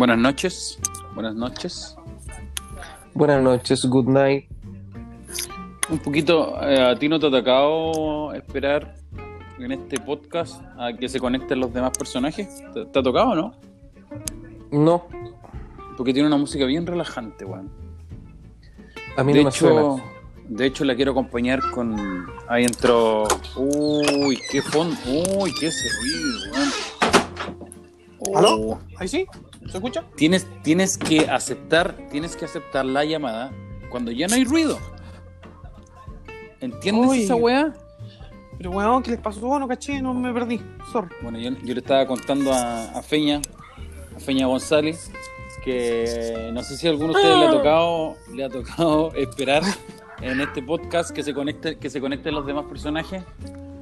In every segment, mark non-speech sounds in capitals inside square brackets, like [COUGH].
Buenas noches. Buenas noches. Buenas noches, good night. Un poquito, eh, a ti no te ha tocado esperar en este podcast a que se conecten los demás personajes. ¿Te, te ha tocado o no? No, Porque tiene una música bien relajante, weón. a mí De no me hecho, suena. de hecho, la quiero acompañar con. Ahí entró. Uy, qué fondo. Uy, qué ese ruido, weón. ¿Aló? Oh. ¿Ahí sí? ¿Se escucha? Tienes, tienes que aceptar, tienes que aceptar la llamada cuando ya no hay ruido. ¿Entiendes Uy. esa weá? Pero weón, ¿qué les pasó? No caché, no me perdí. Sorry. Bueno, yo, yo le estaba contando a, a Feña, a Feña González, que no sé si a alguno de ustedes le ha tocado, le ha tocado [LAUGHS] esperar en este podcast que se conecte, que se conecten los demás personajes.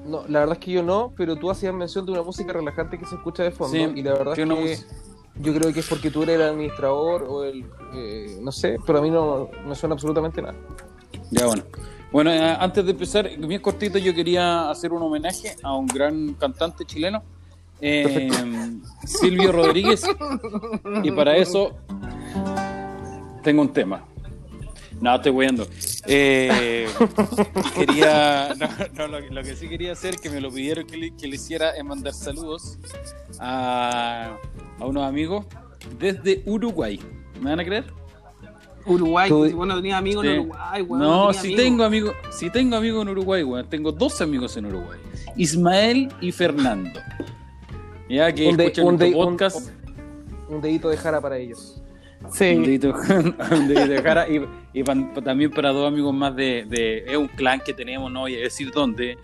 No, la verdad es que yo no, pero tú hacías mención de una música relajante que se escucha de fondo. Sí, y la verdad es que yo creo que es porque tú eres el administrador o el. eh, no sé, pero a mí no me suena absolutamente nada. Ya bueno. Bueno, eh, antes de empezar, bien cortito, yo quería hacer un homenaje a un gran cantante chileno, eh, Silvio Rodríguez, y para eso tengo un tema. No, estoy weyando. Eh, quería, no, no, lo, lo que sí quería hacer, que me lo pidieron que le, que le hiciera, es mandar saludos a, a unos amigos desde Uruguay. ¿Me van a creer? Uruguay, Tú- si vos no tenías amigos Sí. en Uruguay, weón. No, si amigos. tengo amigos, si tengo amigos en Uruguay, weón. Tengo dos amigos en Uruguay. Ismael y Fernando. Ya que Un de- un- podcast. Un dedito de jara para ellos. Un Sí. dedito, un dedito de cara, [LAUGHS] y, y pan- también para dos amigos más de, de- Es un clan que tenemos, no voy a decir dónde,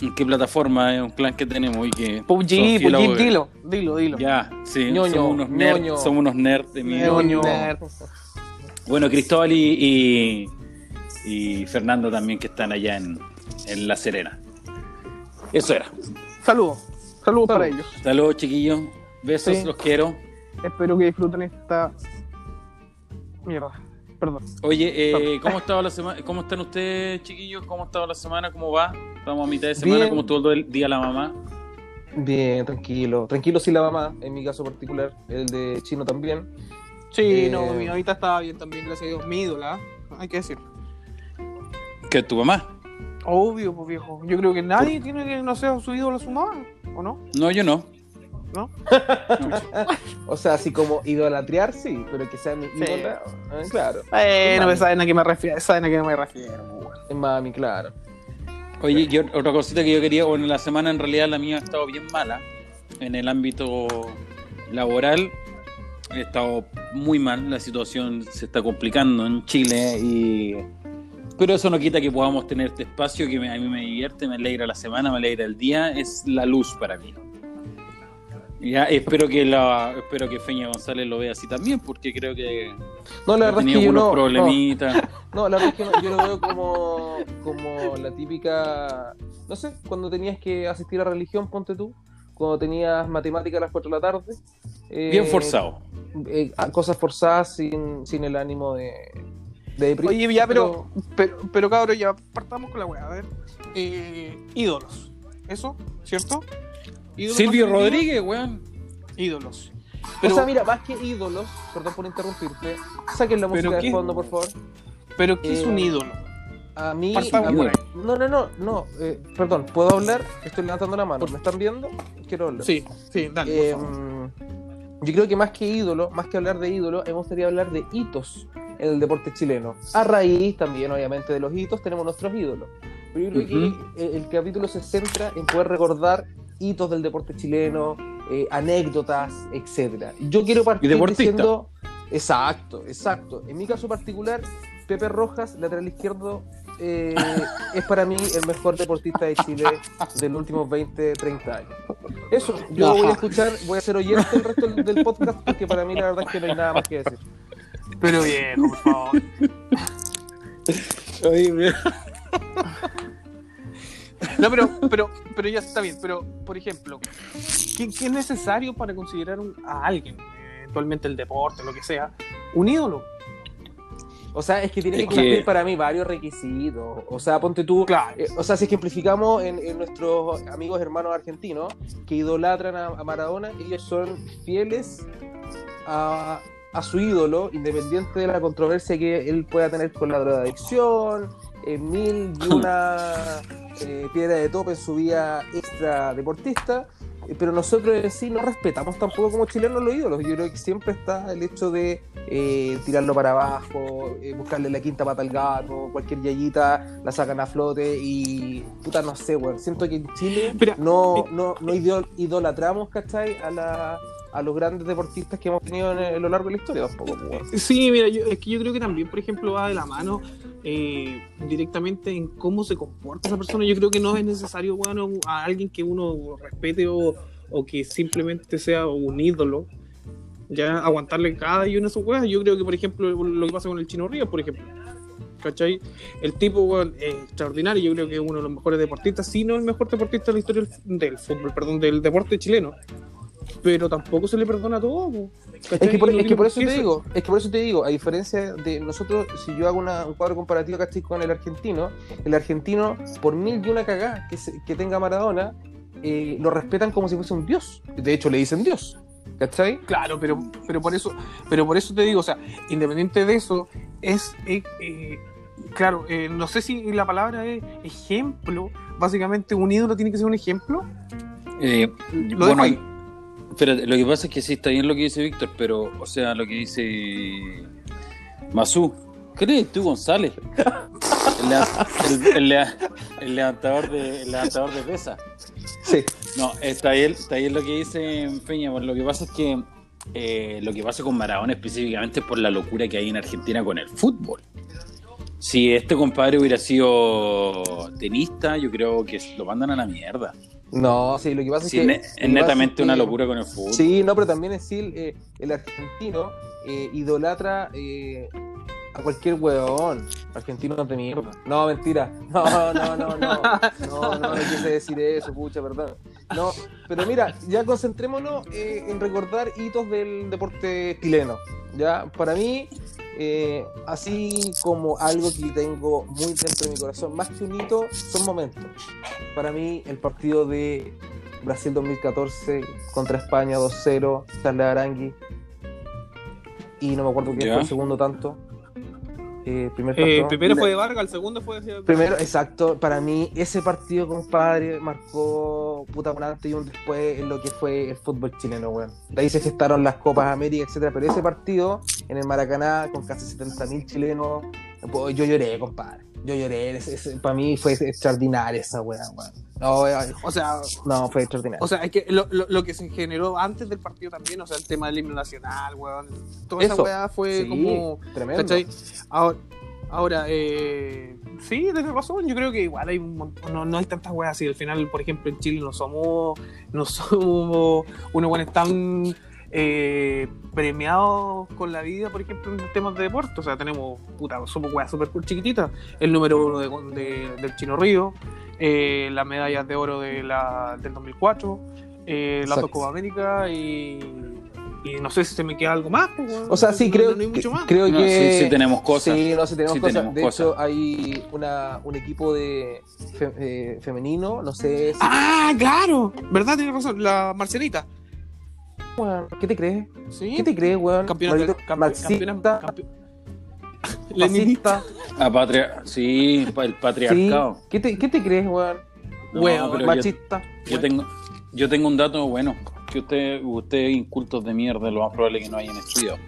en qué plataforma es un clan que tenemos y que. PUBG, PUBG, dilo, dilo, dilo. Ya, sí, Ñoño, somos unos nerds, ñoño. somos unos nerds de mi Ñoño. Bueno, Cristóbal y, y, y Fernando también que están allá en, en La Serena. Eso era. Saludos. Saludos para ellos. Saludos, chiquillos. Besos, Sí. los quiero. Espero que disfruten esta. Mierda. Perdón. Oye, eh, ¿cómo, estaba la semana? ¿cómo están ustedes, chiquillos? ¿Cómo ha estado la semana? ¿Cómo va? Estamos a mitad de semana, Bien. como todo el día la mamá. Bien, tranquilo. Tranquilo si la mamá, en mi caso particular, el de Chino también. Sí, Eh, no, mi ahorita estaba bien también, gracias a Dios. Mi ídola, ¿eh? hay que decir. ¿Qué tu mamá? Obvio, pues viejo. Yo creo que nadie tiene que no sea su ídolo a su mamá, ¿o no? No, yo no. ¿No? [LAUGHS] O sea, así como idolatrear, sí, pero que sea mi Sí. ídola, eh, claro. Bueno, pues saben a qué me refiero, saben a qué me refiero, weón. Es mami, claro. Oye, yo, otra cosita que yo quería, bueno, la semana en realidad la mía ha estado bien mala en el ámbito laboral. He estado muy mal, la situación se está complicando en Chile y... Pero eso no quita que podamos tener este espacio que me- a mí me divierte, me alegra la semana, me alegra el día, es la luz para mí. Ya, espero que la, espero que Feña González lo vea así también, porque creo que No, la verdad es que yo no. no. problemitas. [LAUGHS] No, la verdad es que no, yo lo veo como, como la típica, no sé, cuando tenías que asistir a religión, ponte tú, cuando tenías matemáticas a las 4 de la tarde. eh, Bien forzado. eh, cosas forzadas sin, sin el ánimo de, de deprimir. Oye, ya, pero, pero, pero cabrón, ya partamos con la weá. A ver, eh, ídolos. ¿Eso? ¿Cierto? ¿Ídolos Silvio Rodríguez, weón. Ídolos. o sea, mira, más que ídolos, perdón por interrumpirte, saquen la ¿Pero música de fondo, por favor. pero ¿qué es un eh, ídolo? A mí, a no, no, no, no, eh, perdón, ¿puedo hablar? Estoy levantando la mano, ¿me están viendo? Quiero hablar. Sí, sí, dale. por Eh, favor. yo creo que más que ídolo, más que hablar de ídolo, hemos querido hablar de hitos en el deporte chileno. A raíz también, obviamente, de los hitos, tenemos nuestros ídolos. Pero yo creo que el, el capítulo se centra en poder recordar hitos del deporte chileno, eh, anécdotas, etcétera. Yo quiero partir diciendo. Exacto, exacto. En mi caso particular, Pepe Rojas, lateral izquierdo, eh, es para mí el mejor deportista de Chile de los últimos 20, 30 años. Eso, yo voy a escuchar, voy a ser oyente el resto del, del podcast porque para mí la verdad es que no hay nada más que decir. Pero viejo, por favor. No, pero, pero, pero ya está bien. Pero, por ejemplo, ¿qué, qué es necesario para considerar un- a alguien, eventualmente el deporte, lo que sea, un ídolo? O sea, es que tiene que cumplir para mí varios requisitos. O sea, ponte tú. Claro. eh, o sea, si ejemplificamos en, en nuestros amigos hermanos argentinos que idolatran a, a Maradona, ellos son fieles a, a su ídolo, independiente de la controversia que él pueda tener con la drogadicción, en mil y [LAUGHS] una eh, piedra de tope en su vida extra deportista, eh, pero nosotros en sí no respetamos tampoco como chilenos los ídolos. Yo creo que siempre está el hecho de eh, tirarlo para abajo, eh, buscarle la quinta pata al gato, cualquier yayita la sacan a flote y puta no sé, weón. Siento que en Chile Mira, no, no, no idol- idolatramos, ¿cachai? A, la, a los grandes deportistas que hemos tenido en, en lo largo de la historia tampoco, weón. Sí, mira, yo, es que yo creo que también, por ejemplo, va de la mano eh, directamente en cómo se comporta esa persona. Yo creo que no es necesario, bueno, a alguien que uno respete o, o que simplemente sea un ídolo, ya aguantarle cada y una de sus weas. Yo creo que, por ejemplo, lo que pasa con el Chino Ríos, por ejemplo. ¿Cachai? El tipo weón, es extraordinario, yo creo que es uno de los mejores deportistas, si no el mejor deportista de la historia del fútbol, perdón, del deporte chileno. Pero tampoco se le perdona todo. po, Es que, por, No es que por eso te digo, es que por eso te digo, a diferencia de nosotros, si yo hago una- un cuadro comparativo ¿cachai? con el argentino, el argentino, por mil y una cagada que, se- que tenga Maradona, eh, lo respetan como si fuese un dios. De hecho, le dicen dios. ¿Cachai? Claro, pero, pero por eso, pero por eso te digo, o sea, independiente de eso, es eh, eh, claro, eh, no sé si la palabra es ejemplo, básicamente un ídolo tiene que ser un ejemplo. Eh, Lo bueno, dejo espérate, lo que pasa es que sí está bien lo que dice Víctor, pero, o sea, lo que dice Masú, ¿qué eres tú, González? [LAUGHS] El, el- el el levantador de, el levantador de pesa. Sí. No, está bien, está bien lo que dice Peña. pues, Lo que pasa es que eh, lo que pasa con Maradona específicamente es por la locura que hay en Argentina con el fútbol. Si este compadre hubiera sido tenista, yo creo que lo mandan a la mierda. No, sí, lo que pasa es Sí, que. lo que es netamente es una que- locura con el fútbol. Sí, no, pero también es sí, eh, el argentino eh, idolatra eh, a cualquier huevón. Argentino de mierda. No, mentira. No, no, no, no. No, no, no quise decir eso, pucha, perdón. No, pero mira, ya concentrémonos eh, en recordar hitos del deporte chileno. Ya, para mí, eh, así como algo que tengo muy dentro de mi corazón, más que un hito, son momentos. Para mí, el partido de Brasil 2014 contra España 2-0, Charles Arangui. Y no me acuerdo quién fue el segundo tanto. Eh, primer Eh, primero fue de Vargas, el segundo fue de Primero, exacto, para mí ese partido, compadre, marcó puta un antes y un después en lo que fue el fútbol chileno, weón. De ahí se gestaron las Copas América, etcétera, pero ese partido en el Maracaná con casi 70.000 chilenos, yo lloré, compadre. Yo lloré, para mí fue extraordinaria esa weá. No, O sea, no, fue extraordinario. o sea, es que lo, lo, lo que se generó antes del partido también, o sea, el tema del himno nacional, weón. Toda esa weá fue Sí, como. tremendo. ¿Cachai? Ahora, ahora eh, sí, tienes razón. Yo creo que igual hay un montón- no, no hay tantas weas así. Al final, por ejemplo, en Chile no somos, no somos unos buenos tan eh, premiados con la vida, por ejemplo, en temas de deporte. O sea, tenemos, puta, somos weas súper chiquititas. El número uno de, de- del Chino Río, eh, las medallas de oro de la, del 2004, eh, Exacto. Copa América y. Y no sé si se me queda algo más. pues. O sea, sí, No- creo, no hay mucho más. creo No, que... sí, sí tenemos cosas. Sí, no, sí tenemos Sí cosas. tenemos de cosas. hecho, hay una, un equipo de fe- eh, femenino, no sé si... Ah, claro, verdad, tienes razón, la Marcelita. Weón, ¿Qué te crees? Sí. ¿Qué te crees, weón? Campeona, campe- marxista, campeona- campe- [LAUGHS] Leninista. fascista. A patria, sí, el Sí. patriarcado. ¿Qué te, ¿Qué te crees, weón? No, Weón, yo- Machista. Yo tengo, yo tengo un dato bueno, que ustedes, ustedes incultos de mierda, lo más probable es que no hayan estudiado.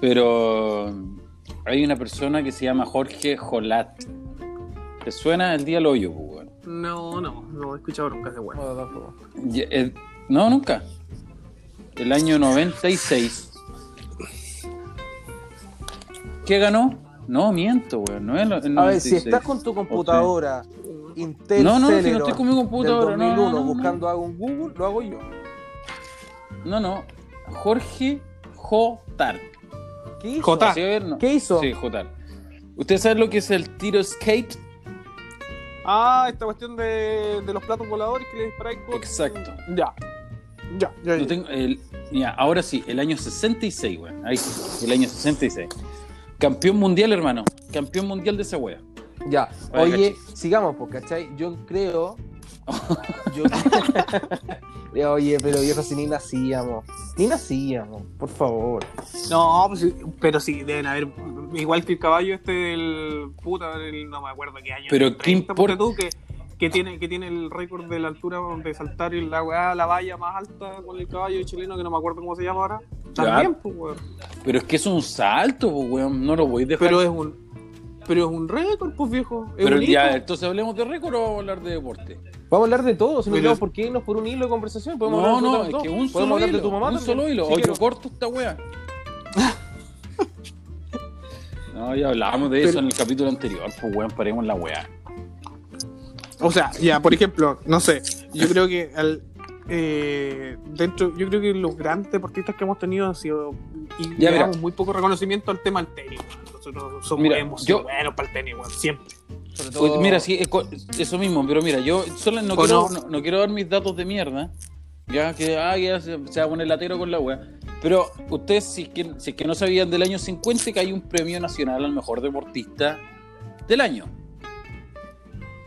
Pero hay una persona que se llama Jorge Jolat. ¿Te suena el día al hoyo, weón? No, no, no he escuchado nunca ese weón. Eh, No, nunca. El año 96. ¿Qué ganó? No, miento, weón. No es el- el A ver, si 96. estás con tu computadora Intel No, no, si no Celeron estoy con mi computadora. del no, 2001 no, no, no. buscando algo en Google, lo hago yo. No, no. Jorge Jotar. ¿Qué hizo? ¿Sí. ¿Qué hizo? Sí, Jotar. ¿Usted sabe lo que es el tiro skate? Ah, esta cuestión de, de los platos voladores que le disparáis con. Exacto. Ya. Ya, ya. Ya. tengo- el- ahora sí, el año 66, weón. Ahí sí, el año 66. Campeón mundial, hermano. Campeón mundial de esa wea. Ya, Oye, oye, sigamos, pues, ¿cachai? Yo creo. [LAUGHS] yo, Oye, pero viejo, si ni nacíamos. Ni nacíamos, por favor. No, pues, pero sí, deben haber. Igual que el caballo este del. Puta, del- no me acuerdo qué año. Pero ¿qué 30, ponte importa? tú, que, que, tiene, que tiene el récord de la altura de saltar en la weá, la valla más alta con el caballo chileno, que no me acuerdo cómo se llama ahora. También, pues, weón. Pero es que es un salto, pues, weón. No lo voy a dejar. Pero es un. Pero es un récord, pues viejo. Es Pero un ya, entonces hablemos de récord o vamos a hablar de deporte. Vamos a hablar de todo, si no tenemos por qué irnos por un hilo de conversación. Podemos No, hablar de no, es que un Podemos solo hablar hilo. de tu mamá un también, solo hilo. si o yo quieres. corto esta wea. [LAUGHS] No, ya hablábamos de Pero- eso en el capítulo anterior. Pues, weón, paremos la wea. O sea, ya, por ejemplo, no sé, yo creo que al, eh, dentro, yo creo que los grandes deportistas que hemos tenido han sido y Ya, damos muy poco reconocimiento al tema del tenis. Nosotros somos Mira, yo- buenos para el tenis, siempre. Sobre Pues, todo- mira, sí, eso mismo, pero mira, yo solo no ¿O quiero, no? no, no quiero dar mis datos de mierda. Ya que ah, ya se, se va a poner latero con la wea. Pero ustedes, si es, que, si es que no sabían del año 50, que hay un premio nacional al mejor deportista del año.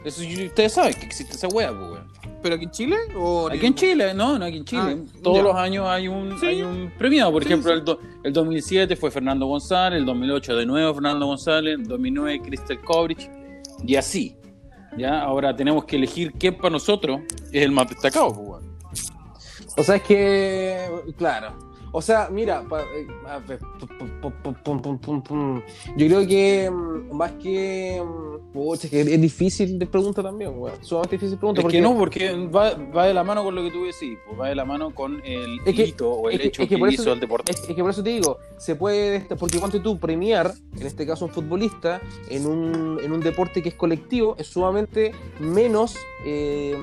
Eso ustedes saben que existe esa wea, pues, weón. ¿Pero aquí en Chile? O Aquí en Chile, no, no aquí en Chile. Ah, Todos ya. los años hay un, Sí. hay un premiado. Por Sí, ejemplo, sí. El, do- el 2007 fue Fernando González, el 2008 de nuevo Fernando González, el 2009 Crystal Kovrich, y así. Ya, ahora tenemos que elegir quién para nosotros es el más destacado. pues, weón. O sea, es que. Claro. O sea, mira, pa- a ver, pum, pum, pum, pum, pum, pum, pum. yo creo que mm, más que. mm, que es difícil de pregunta también, weón. Sumamente difícil pregunta. Es porque que no, porque va, va de la mano con lo que tú decís, pues va de la mano con el Es que- hito o el es hecho es que que, hizo te- el deporte. Es, que por eso te digo, se puede, porque ponte tú premiar, en este caso un futbolista, en un, en un deporte que es colectivo, es sumamente menos eh,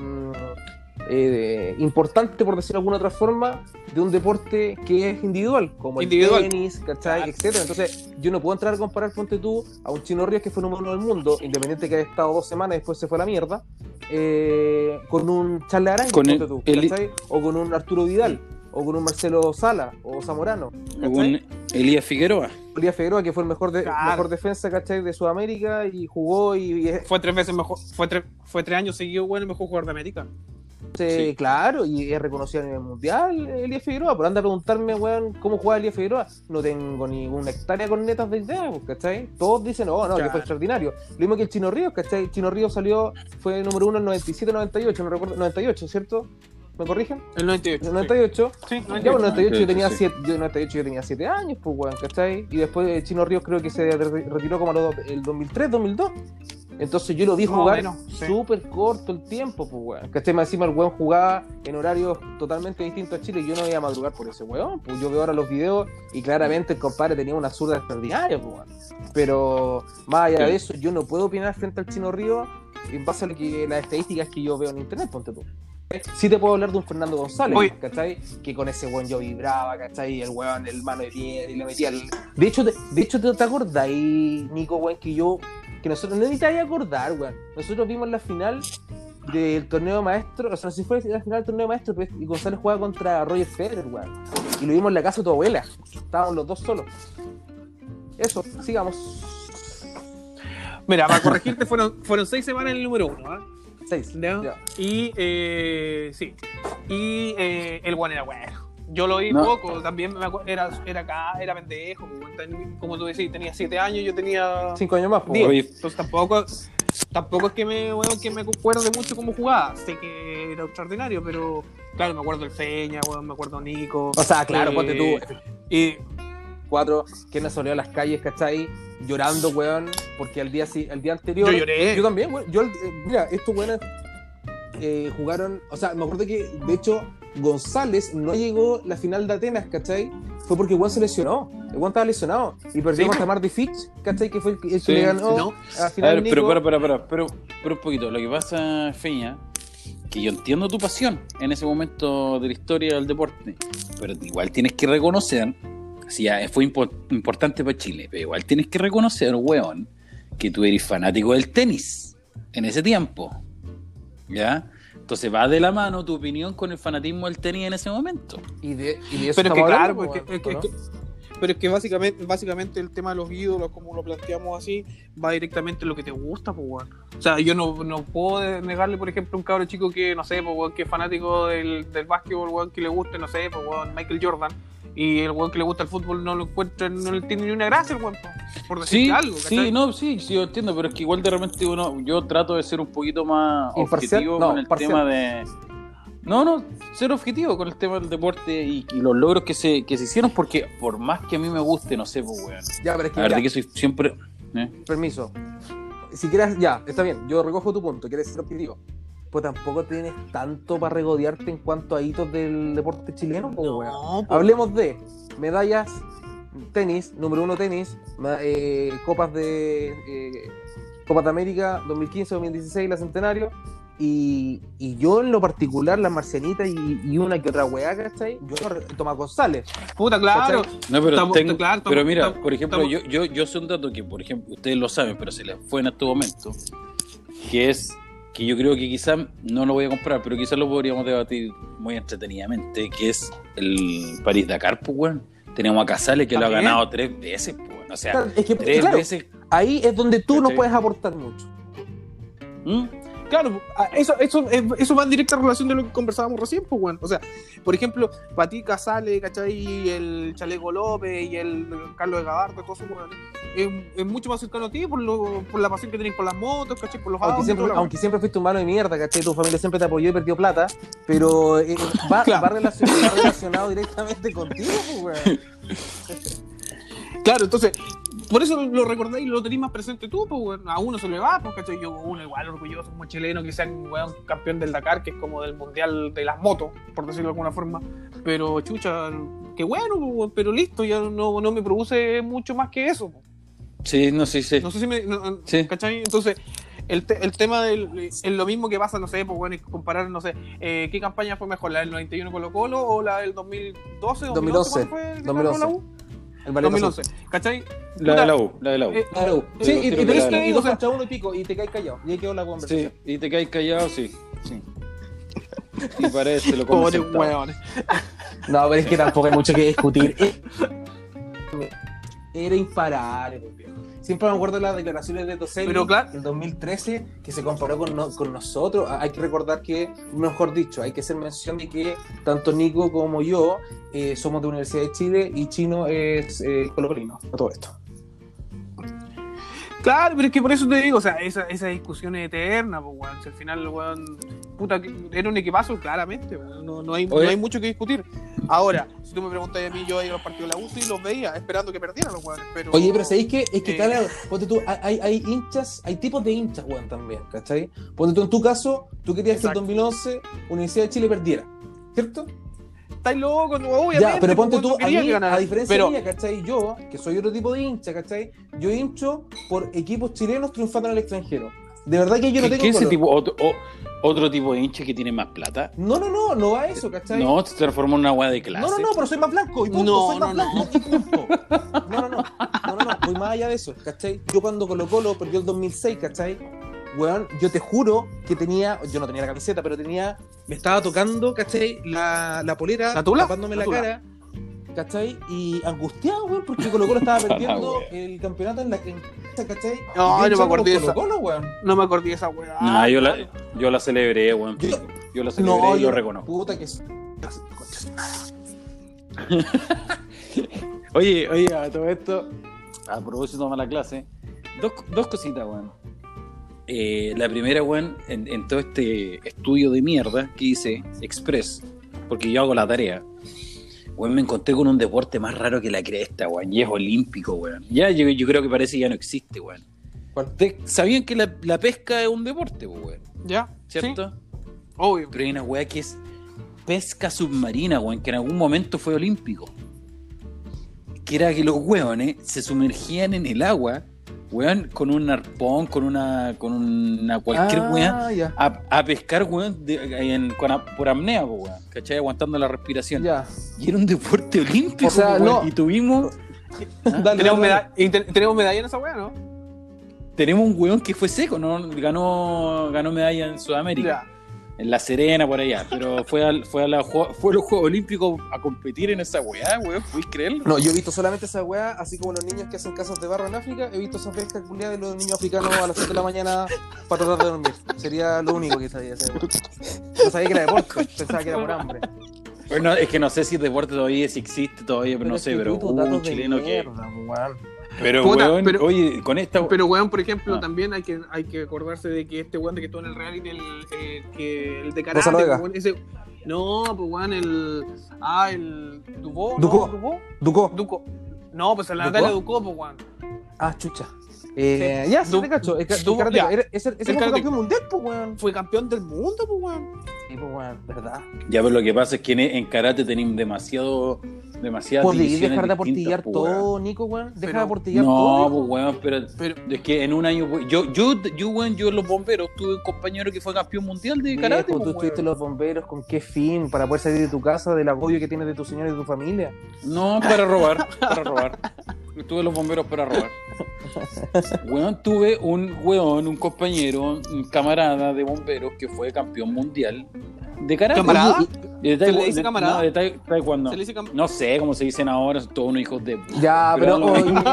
eh, importante, por decirlo de alguna otra forma, de un deporte que es individual, como Individual. el tenis, ¿cachai? Etcétera. Entonces, yo no puedo entrar a comparar, ponte tú, a un Chino Ríos que fue número uno del mundo, independiente que haya estado dos semanas y después se fue a la mierda, eh, con un Charles Aranguis, Con el- ponte tú, el-. O con un Arturo Vidal, o con un Marcelo Sala, o Zamorano. ¿cachai? Con Elías Figueroa. Elías Figueroa, que fue el mejor, de, Claro. mejor defensa, ¿cachai? De Sudamérica y jugó y, y Fue tres veces mejor, fue tres, fue tres años seguido, weón, el mejor jugador de América. Eh, Sí. claro, y es reconocido a nivel mundial Elías Figueroa. Pero anda a preguntarme, weón, cómo juega Elías Figueroa. No tengo ni una hectárea con netas de idea, pues, ¿cachai? Todos dicen, oh, no, que Claro. fue extraordinario. Lo mismo que el Chino Ríos, ¿cachai? El Chino Ríos salió, fue número uno en 97-98, no recuerdo, 98, ¿cierto? ¿Me corrigen? El 98. En 98. Sí, Ya, pues, 98. 98 yo tenía sí. 7 yo, 98 yo tenía 7 años, pues, weón, ¿cachai? Y después el Chino Ríos creo que se re- retiró como a los- el 2003, 2002. Entonces yo lo vi jugar menos, sí. súper corto el tiempo, pues, weón. ¿Cachai? Más encima el weón jugaba en horarios totalmente distintos a Chile y yo no iba a madrugar por ese weón. Pues yo veo ahora los videos y claramente el compadre tenía una zurda extraordinaria, pues, weón. Pero más allá de eso, yo no puedo opinar frente al Chino Ríos en base a lo que, las estadísticas que yo veo en internet, ponte tú. Sí te puedo hablar de un Fernando González, Oye. ¿cachai? Que con ese weón yo vibraba, ¿cachai? El weón, el mano de piedra y le metía el... De hecho, te, de hecho, ¿te, te acordás, Nico, weón, que yo... Que nosotros, no necesitáis acordar, weón. Nosotros vimos la final del torneo maestro, o sea, no sé si fue la final del torneo maestro, pero y González jugaba contra Roger Federer, weón. Y lo vimos en la casa de tu abuela. Estábamos los dos solos. Eso, sigamos. Mira, para corregirte, fueron, fueron seis semanas en el número uno, ¿ah? Seis. ¿Ya? Ya. Y, eh, sí. Y eh, el one era bueno. Yo lo vi No. poco, también me acuerdo, era, era acá, era pendejo, pues, como tú decís, tenía siete años, yo tenía Cinco años más, pues. Entonces tampoco, tampoco es que me, weón, que me acuerde mucho cómo jugaba. Sé que era extraordinario, pero claro, me acuerdo del Feña, weón, me acuerdo Nico. O sea, claro, Eh, ponte tú. Y cuatro que no salió a las calles, ¿cachai? Llorando, weón, porque al día, al día anterior. yo lloré. Yo también, weón. Yo, eh, mira, estos weones eh, jugaron. O sea, me acuerdo que, de hecho, González no llegó la final de Atenas, ¿cachai? Fue porque weón se lesionó. Weón estaba lesionado. Y perdió Sí, contra po. Marty Fitch, ¿cachai? Que fue el, que- el Sí, que le ganó no. a la A final. ver, pero para, para, para, pero, pero un poquito. Lo que pasa, Feña, que yo entiendo tu pasión en ese momento de la historia del deporte, pero igual tienes que reconocer, si ya fue impo- importante para Chile, pero igual tienes que reconocer, weón, que tú eres fanático del tenis en ese tiempo. ¿Ya? Entonces va de la mano tu opinión con el fanatismo del tenis en ese momento. Y de, y de eso Pero es que claro, hablando, porque, weón, es que- ¿no? es que- pero es que básicamente, básicamente el tema de los ídolos, como lo planteamos así, va directamente en lo que te gusta, pues, weón. O sea, yo no, no puedo negarle, por ejemplo, a un cabro chico que, no sé, pues, que es fanático del, del básquetbol, weón, que le guste, no sé, pues, Michael Jordan. Y el weón que le gusta el fútbol no lo encuentra, no le tiene ni una gracia el weón, po, por decir Sí, algo, sí, ¿cachai? no, sí, sí, yo entiendo, pero es que igual de repente uno, yo trato de ser un poquito más Imparcial, objetivo no, con el parcial. tema de... No, no, ser objetivo con el tema del deporte y, y los logros que se, que se hicieron, porque por más que a mí me guste, no sé, pues, weón. Ya, pero es que, La verdad ya, que soy siempre... ¿eh? permiso. Si quieres, ya, está bien, yo recojo tu punto, quieres ser objetivo. Pues tampoco tienes tanto para regodearte en cuanto a hitos del deporte chileno, pues. No, po. Hablemos de medallas, tenis, número uno tenis, eh, copas de eh, Copas de América 2015, 2016, la Centenario. Y, y yo en lo particular, las marcianitas y, y una que otra weá, ¿cachai? Yo Tomás González. Puta, claro. No, pero, Estamos- tengo- claro, estamos- pero mira, estamos- por ejemplo, yo, yo, yo sé un dato que, por ejemplo, ustedes lo saben, pero se les fue en este momento, que es que yo creo que quizás no lo voy a comprar, pero quizás lo podríamos debatir muy entretenidamente, que es el París-Dakar, pues, weón. Tenemos a Casale que lo ha ganado tres veces, pues. O sea, Claro, es que, tres claro, veces. ahí es donde tú no puedes aportar mucho. ¿Mm? Claro, eso, eso, eso va en directa relación de lo que conversábamos recién, pues, weón. O sea, por ejemplo, Pati Casale, ¿cachai? El Chaleco López y el Carlos de Gabardo, todos esos weones, es, es mucho más cercano a ti por, lo, por la pasión que tenés por las motos, ¿cachai? Por los Aunque autos. siempre, aunque siempre fuiste un mano de mierda, ¿cachai? Tu familia siempre te apoyó y perdió plata, pero eh, va, [LAUGHS] Claro. va relacionado, va relacionado directamente contigo, pues, weón. Claro, entonces, por eso lo recordáis y lo tenéis más presente tú, pues, weón. A uno se le va, pues, ¿cachai? Yo, uno igual orgulloso como chileno que sean, weón, campeón del Dakar, que es como del mundial de las motos, por decirlo de alguna forma. Pero, chucha, qué bueno, pues, weón, pero listo, ya no, no me produce mucho más que eso, pues. Sí, no sé, sí. No sé si me. no- Sí. ¿Cachai? Entonces, el, te- el tema del. Es lo mismo que pasa, no sé, pues bueno, comparar, no sé, eh, ¿qué campaña fue mejor? ¿La del 91 Colo Colo o la del 2012? 2011, ¿Cuál fue que 2011. ganó la U? El Valencia 2011. ¿Cachai? La de la U, la de la U. Eh, Sí, y, y, pero y dos contra uno y pico, y te caes callado. Y ahí quedó la Sí, conversación. y te caes callado, sí. sí. Y para eso lo [LAUGHS] Pobre. No, pero es que tampoco hay mucho que discutir. [LAUGHS] Era imparable. Siempre me acuerdo de las declaraciones de Toselli Pero claro- del 2013 que se comparó con, no- con nosotros. Ah, Hay que recordar que, mejor dicho, hay que hacer mención de que tanto Nico como yo eh, somos de Universidad de Chile y Chino es eh, colocolino. Todo esto. Claro, pero es que por eso te digo, o sea, esa, esa discusión es eterna, pues, weón. Si al final, weón, puta, que era un equipazo, claramente. No, no, hay, no hay mucho que discutir. Ahora, si tú me preguntas a mí, yo iba a los partidos de la UCI y los veía esperando que perdieran los weones, pero. Oye, pero ¿sabéis qué? Es que Eh. cada, ponte tú, hay, hay hinchas, hay tipos de hinchas, weón, también, ¿cachai? Ponte tú, en tu caso, tú querías que el Exacto. 2011 Universidad de Chile perdiera, ¿cierto? Estáis locos, no, obviamente. Ya, pero ponte tú, a, mí, que a diferencia pero, mía, ¿cachai? Yo, que soy otro tipo de hincha, ¿cachai? Yo hincho por equipos chilenos triunfando en el extranjero. De verdad que yo no ¿Qué, tengo qué ese tipo, otro, o- otro tipo de hincha que tiene más plata? No, no, no, no va a eso, ¿cachai? No, se transformó en una weá de clase. No, no, no, pero soy más blanco y punto, No, soy más no, blanco y punto. No, no, no, no, no, no, voy más allá de eso, ¿cachai? Yo cuando Colo Colo perdió el 2006, ¿cachai? Weón, yo te juro que tenía, yo no tenía la camiseta, pero tenía, me estaba tocando, ¿cachai? La, la polera, ¿La tula? tapándome La cara, ¿cachai? Y angustiado, weón, porque Colo Colo estaba [LAUGHS] perdiendo el campeonato en la en, ¿cachai? No, no me acordé de esa. Colo weón. no me acordé de esa weá. Ah, yo, la, yo la celebré, weón. Yo- Yo, la celebré No, y yo lo reconozco. Puta que [LAUGHS] Oye, oye, a todo esto, a propósito de mala clase, dos, dos cositas, weón. Eh, la primera, weón, en, en todo este estudio de mierda que hice, Express, porque yo hago la tarea, weón, me encontré con un deporte más raro que la cresta, weón, y es olímpico, weón. Ya, yo, yo creo que parece que ya no existe, weón. ¿Cuál? ¿Te- ¿Sabían que la, la pesca es un deporte, weón? ¿Ya? ¿Cierto? Sí, obvio. Pero hay una weá que es pesca submarina, weón, que en algún momento fue olímpico. Que era que los weones se sumergían en el agua, weón, con un arpón, con una, con una cualquier ah, ya. a, a pescar, weón, de- en- con a- por apnea, weón, ¿cachai? Aguantando la respiración. Ya. Y era un deporte olímpico, O sea, po, weón, no. y tuvimos... ¿Ah? [LAUGHS] Dale, Tenemos, dale, meda- y te- tenemos medalla en esa weá, ¿no? Tenemos un weón que fue seco, ¿no? Ganó, ganó medalla en Sudamérica. Ya. En La Serena, por allá. Pero fue, al, fue, a la, fue a los Juegos Olímpicos a competir en esa weá, weón. ¿Puedes creerlo? No, yo he visto solamente esa weá, así como los niños que hacen casas de barro en África, he visto esa pesca culiada de los niños africanos a las 7 de la mañana para tratar de dormir. Sería lo único que sabía hacer. No sabía que era deporte, pensaba que era por hambre. Bueno, es que no sé si el deporte todavía si existe todavía, pero no sé, que pero hubo un chileno que. mierda, weón. Pero, Puta, weón, pero- oye, con esta. Pero, weón, por ejemplo, Ah. también hay que, hay que acordarse de que este weón de que estuvo en el reality, el, eh, que el de karate, weón, ese, no, pues weón, el, ah, el Dubó, Ducó. ¿no? Ducó. Duco, no, pues el ¿Ducó? Natalia Ducó, pues weón, Ah, chucha. Eh, Sí. ya, sí Du- te cacho. Era- ese fue campeón mundial, pues, weón. fue campeón del mundo, pues weón, Sí, pues, weón, verdad. Ya, pero lo que pasa es que en, en karate tenemos demasiado. Demasiadas Podéis divisiones dejar de aportillar pues, weón. todo, Nico, weón. Deja Pero- de aportillar No, todo. pues weón, pero pero, es que en un año, weón, yo, yo, yo, weón, yo en los bomberos tuve un compañero que fue campeón mundial de Viejo, karate. tú pues, estuviste en los bomberos, ¿con qué fin? Para poder salir de tu casa, del agobio que tienes de tu señor y de tu familia. No, para robar, para [LAUGHS] robar. Tuve en los bomberos para robar. Weón, tuve un weón, un compañero, un camarada de bomberos que fue campeón mundial de karate. ¿Camarada? De ¿Se le taekwondo- dice de- camarada? No, de tai- taekwondo. se le dice cam- No sé cómo se dicen ahora, son todos unos hijos de. Ya, Pero pero, no- oye, no,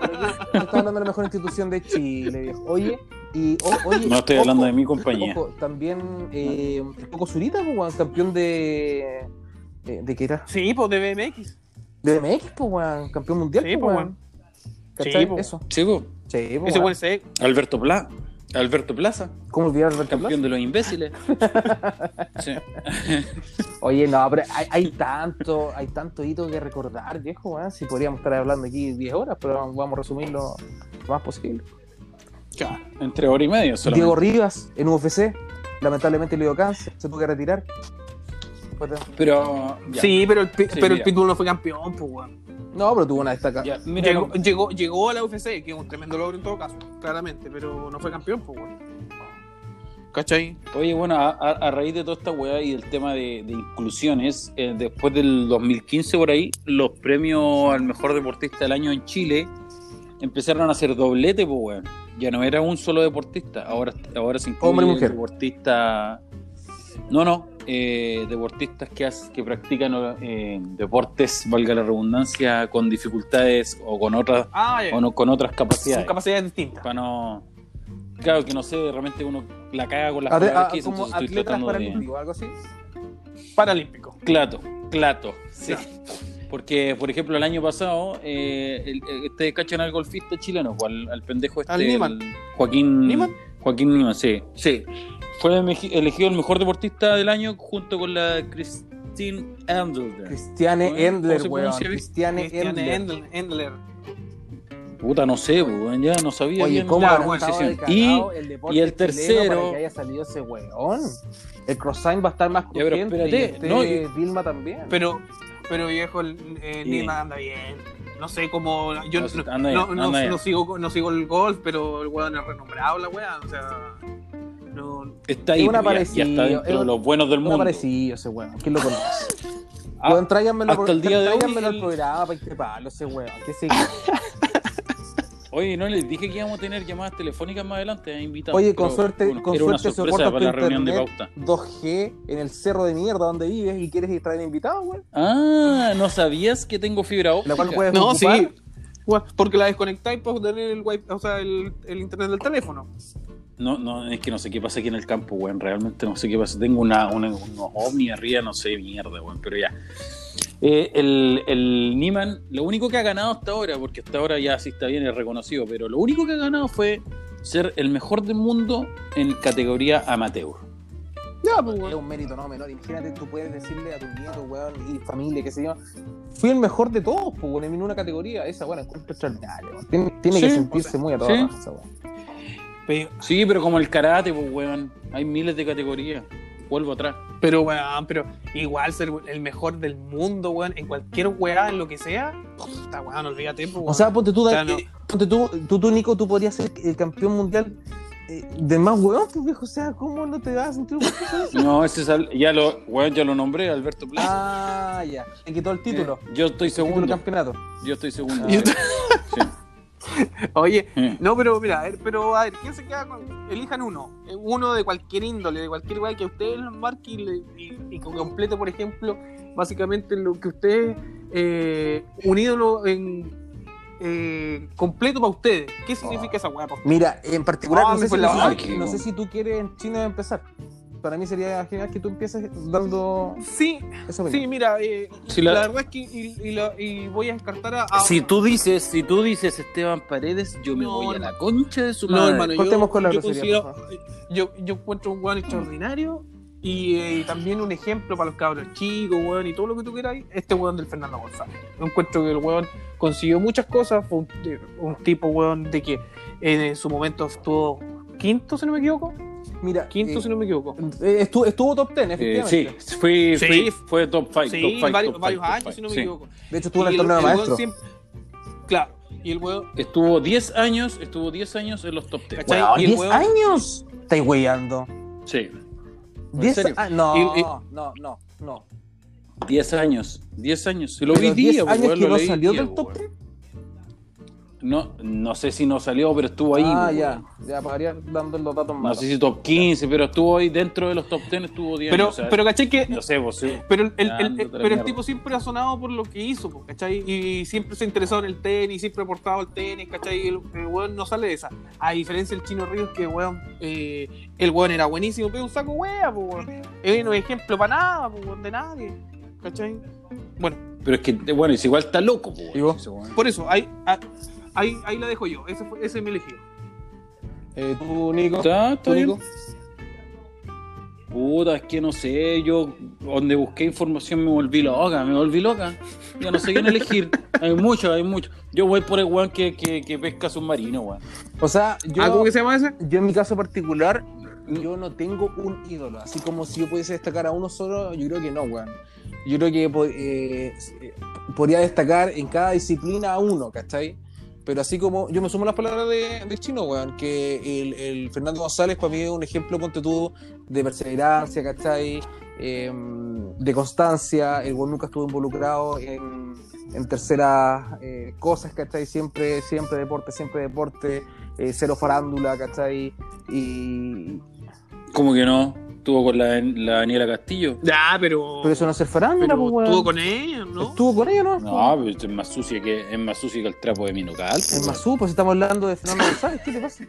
pero yo, yo estoy hablando de la mejor institución de Chile, viejo. Oye, y o- oye, No estoy ojo, hablando de mi compañía. Ojo, también eh, Coco Zurita, pues, weón, campeón de. eh, ¿De qué era? sí, pues de BMX, De MX, pues, weón, campeón mundial, Sí, pues, pues, weón. ¿Cachai? Sí. Eso. Sí, ese weón se, Alberto Plaza. Alberto Plaza, ¿Cómo olvidar a Alberto campeón de los imbéciles. [LAUGHS] Sí. [LAUGHS] Oye, no, pero hay, hay tanto, hay tanto hito que recordar, viejo, weón. Si podríamos estar hablando aquí 10 horas, pero vamos a resumirlo lo más posible. Claro. Entre hora y media solamente. Diego Rivas en UFC, lamentablemente le dio cáncer, se tuvo que retirar. Pero. ya. sí, pero el, Sí, pero el. Pitbull no fue campeón, pues weón. No, pero tuvo una destaca. Ya, mira, Llegó, llegó, llegó a la UFC, que es un tremendo logro en todo caso, claramente, pero no fue campeón, pues weón. ¿Cachai? Oye, bueno, a, a- a raíz de toda esta weá y del tema de, de inclusiones, eh, después del 2015 por ahí, los premios al mejor deportista del año en Chile empezaron a hacer doblete, pues weón. Ya no era un solo deportista, ahora, ahora se incluye Hombre y mujer. deportista... No, no, eh, deportistas que, hace- que practican eh, deportes, valga la redundancia, con dificultades o con otras Ah, o no, con otras Son capacidades. capacidades distintas. Para no... Claro que no sé, de repente uno la caga con las Ate- palabras a- que dice, como estoy atletas tratando de... paralímpicos, algo así. Paralímpico. Clato, clato, sí. Porque, por ejemplo, el año pasado, eh, el- el- este cachan al golfista chileno, o al, al pendejo este, Al Niemann. el Joaquín ¿Niemann? Joaquín Niemann, sí, sí. Fue elegido el mejor deportista del año junto con la Christine Endler. Cristiane ¿Cómo se Endler, weón. Cristiane Cristiane Endler. Endler. Puta, no sé, weón, ya no sabía Oye, bien ¿cómo la habrá bueno, estado pronunciación. de Y, el y el tercero- para que haya salido ese weón? El crossline va a estar más Ya, pero espérate, y este no, y- Vilma también. Pero, pero viejo, el eh, Sí. Nima anda bien. No sé cómo. Yo No, no, no, no sigo, no sigo el golf, pero el weón es renombrado, la weá. O sea. No, está ahí, Es ya- ya, está dentro es de un- los buenos del Un mundo. aparecido ese weón. ¿Quién lo conoce? Ah, [LAUGHS] Weón, tráiganmelo, hasta el día de hoy, tráiganmelo al el- programa para increparlo ese weón. Que se... [LAUGHS] Oye, no les dije que íbamos a tener llamadas telefónicas más adelante, eh, invitados. Oye, con pero, suerte, bueno, con suerte para tu la reunión de internet pauta. 2G en el cerro de mierda donde vives y quieres traer invitados, weón. Ah, ¿no sabías que tengo fibra óptica? La cual puedes no ocupar. sí. Porque la desconectáis para tener el, wifi- o sea, el, el internet del teléfono. No, no, es que no sé qué pasa aquí en el campo, weón. Realmente no sé qué pasa. Tengo una, una- unos ovnis arriba, no sé, mierda, weón. Pero ya. Eh, el, el Niman, lo único que ha ganado hasta ahora, porque hasta ahora ya sí está bien, es reconocido, pero lo único que ha ganado fue ser el mejor del mundo en categoría amateur. Ya, pues, Es weón. un mérito no menor. Imagínate, tú puedes decirle a tu nieto, weón, y familia, qué sé yo. Fui el mejor de todos, pues, weón, en una categoría. Esa, weón, encuentro extraordinario, weón. Tiene, tiene que sentirse o sea, muy a toda sí. raza, weón. Pero, Sí, pero como el karate, pues, weón. Hay miles de categorías. Vuelvo atrás. pero, weón, pero igual ser el mejor del mundo, weón, en cualquier weá, en lo que sea. Puta, weón, olvídate, pues, weón. O sea, ponte tú, O sea, ponte tú, tú, tú, Nico, tú podrías ser el campeón mundial eh, de más weón, pues, viejo. O sea, ¿cómo no te vas a sentir eso? [LAUGHS] No, ese es al- ya lo, weón, ya lo nombré, Alberto Plaza. Ah, ya. Te quitó el título. Eh, yo estoy el título segundo. campeonato. Yo estoy segundo. Yo- Sí. [LAUGHS] Oye, Eh. no, pero mira, a ver, pero a ver, ¿quién se queda con.? Elijan uno. eh, Uno de cualquier índole, de cualquier lugar que ustedes lo marque y, le- y, y que complete, por ejemplo, básicamente lo que ustedes. Eh, un ídolo en. eh, completo para ustedes. ¿Qué significa esa weá? pa' ustedes? Mira, en particular, Ah, no, sé si, la no sé- básica. no sé si tú quieres en China empezar. Para mí sería genial que tú empieces dando Sí, sí, mira, eh, Si la... la- verdad es que. Y, y la- y voy a descartar a. a- Si tú dices, si tú dices Esteban Paredes, yo me No, voy a no. la concha de su No, madre. hermano, yo, con la yo grosería, considero- por yo, yo encuentro un weón extraordinario y, eh, también un ejemplo para los cabros chicos, weón, y todo lo que tú quieras, este weón del Fernando González. Yo encuentro que el weón consiguió muchas cosas, fue un, de- un tipo, weón, de que en su momento estuvo quinto, si no me equivoco, Mira, quinto, eh, si no me equivoco. eh, estuvo, estuvo top 10, Eh, efectivamente. sí, fui, Sí. fui- fue top 5. Sí, top five, varios, top varios five, top años, si no me sí. equivoco. De hecho, estuvo en el torneo de maestro. siempre- Claro, y el weón, Estuvo 10 años, estuvo 10 años en los top 10. ¿Cachai? Weón, y el 10 weón- años. Estáis weyando. Sí, 10 serio? ah, no, Y- y- no, no, no. 10 años, 10 años. Si lo vi 10 día, años que lo no leí salió día, del top weón. 10. No, no sé si no salió, pero estuvo ahí. ah, weón. ya. Ya pagaría dando los datos No malos. sé si top 15, pero estuvo ahí dentro de los top 10, estuvo 10 pero, años. o sea, pero caché que no sé, vos sí. Pero, el, pero el tipo siempre ha sonado por lo que hizo, po, ¿cachai? Y siempre se interesó en el tenis, siempre ha aportado el tenis, ¿cachai? Y el, el weón no sale de esa. A diferencia del Chino Ríos, que weón, eh, el weón era buenísimo, pero un saco wea, po, weón. Él no es ejemplo para nada, po, weón, de nadie, ¿cachai? Bueno, Pero es que, bueno, es igual está loco, weón. por eso, ahí, ah, ahí, ahí la dejo yo. Ese, fue, ese es mi elegido. Eh, tú, Nico. ¿Está? ¿Tú. Nico? Puta, es que no sé, yo donde busqué información me volví loca, me volví loca. Ya no sé quién elegir. [LAUGHS] Hay mucho, hay mucho. Yo voy por el weón que, que, que pesca submarino, weón. O sea, yo, ¿Ah, cómo que se llama ese? yo en mi caso particular, yo no tengo un ídolo. Así como si yo pudiese destacar a uno solo, yo creo que no, weón. Yo creo que eh, eh, podría destacar en cada disciplina a uno, ¿cachai? Pero así como yo me sumo a las palabras de, chino, weón, que el, el Fernando González para mí es un ejemplo, ponte de perseverancia, ¿cachai? Eh, de constancia, el weón nunca estuvo involucrado en, en terceras eh, cosas, ¿cachai? Siempre, siempre deporte, siempre deporte, eh, cero farándula, ¿cachai? Y... ¿Cómo que no? Estuvo con la, la Daniela Castillo. Ya, pero. Pero eso no es ser farándula, pues, weón. estuvo con ella, ¿no? Estuvo con ella, ¿no? No, pero es más sucia que, es más sucia que el trapo de Minocal. Es weón. más pues estamos hablando de Fernando [COUGHS] González, ¿qué te pasa?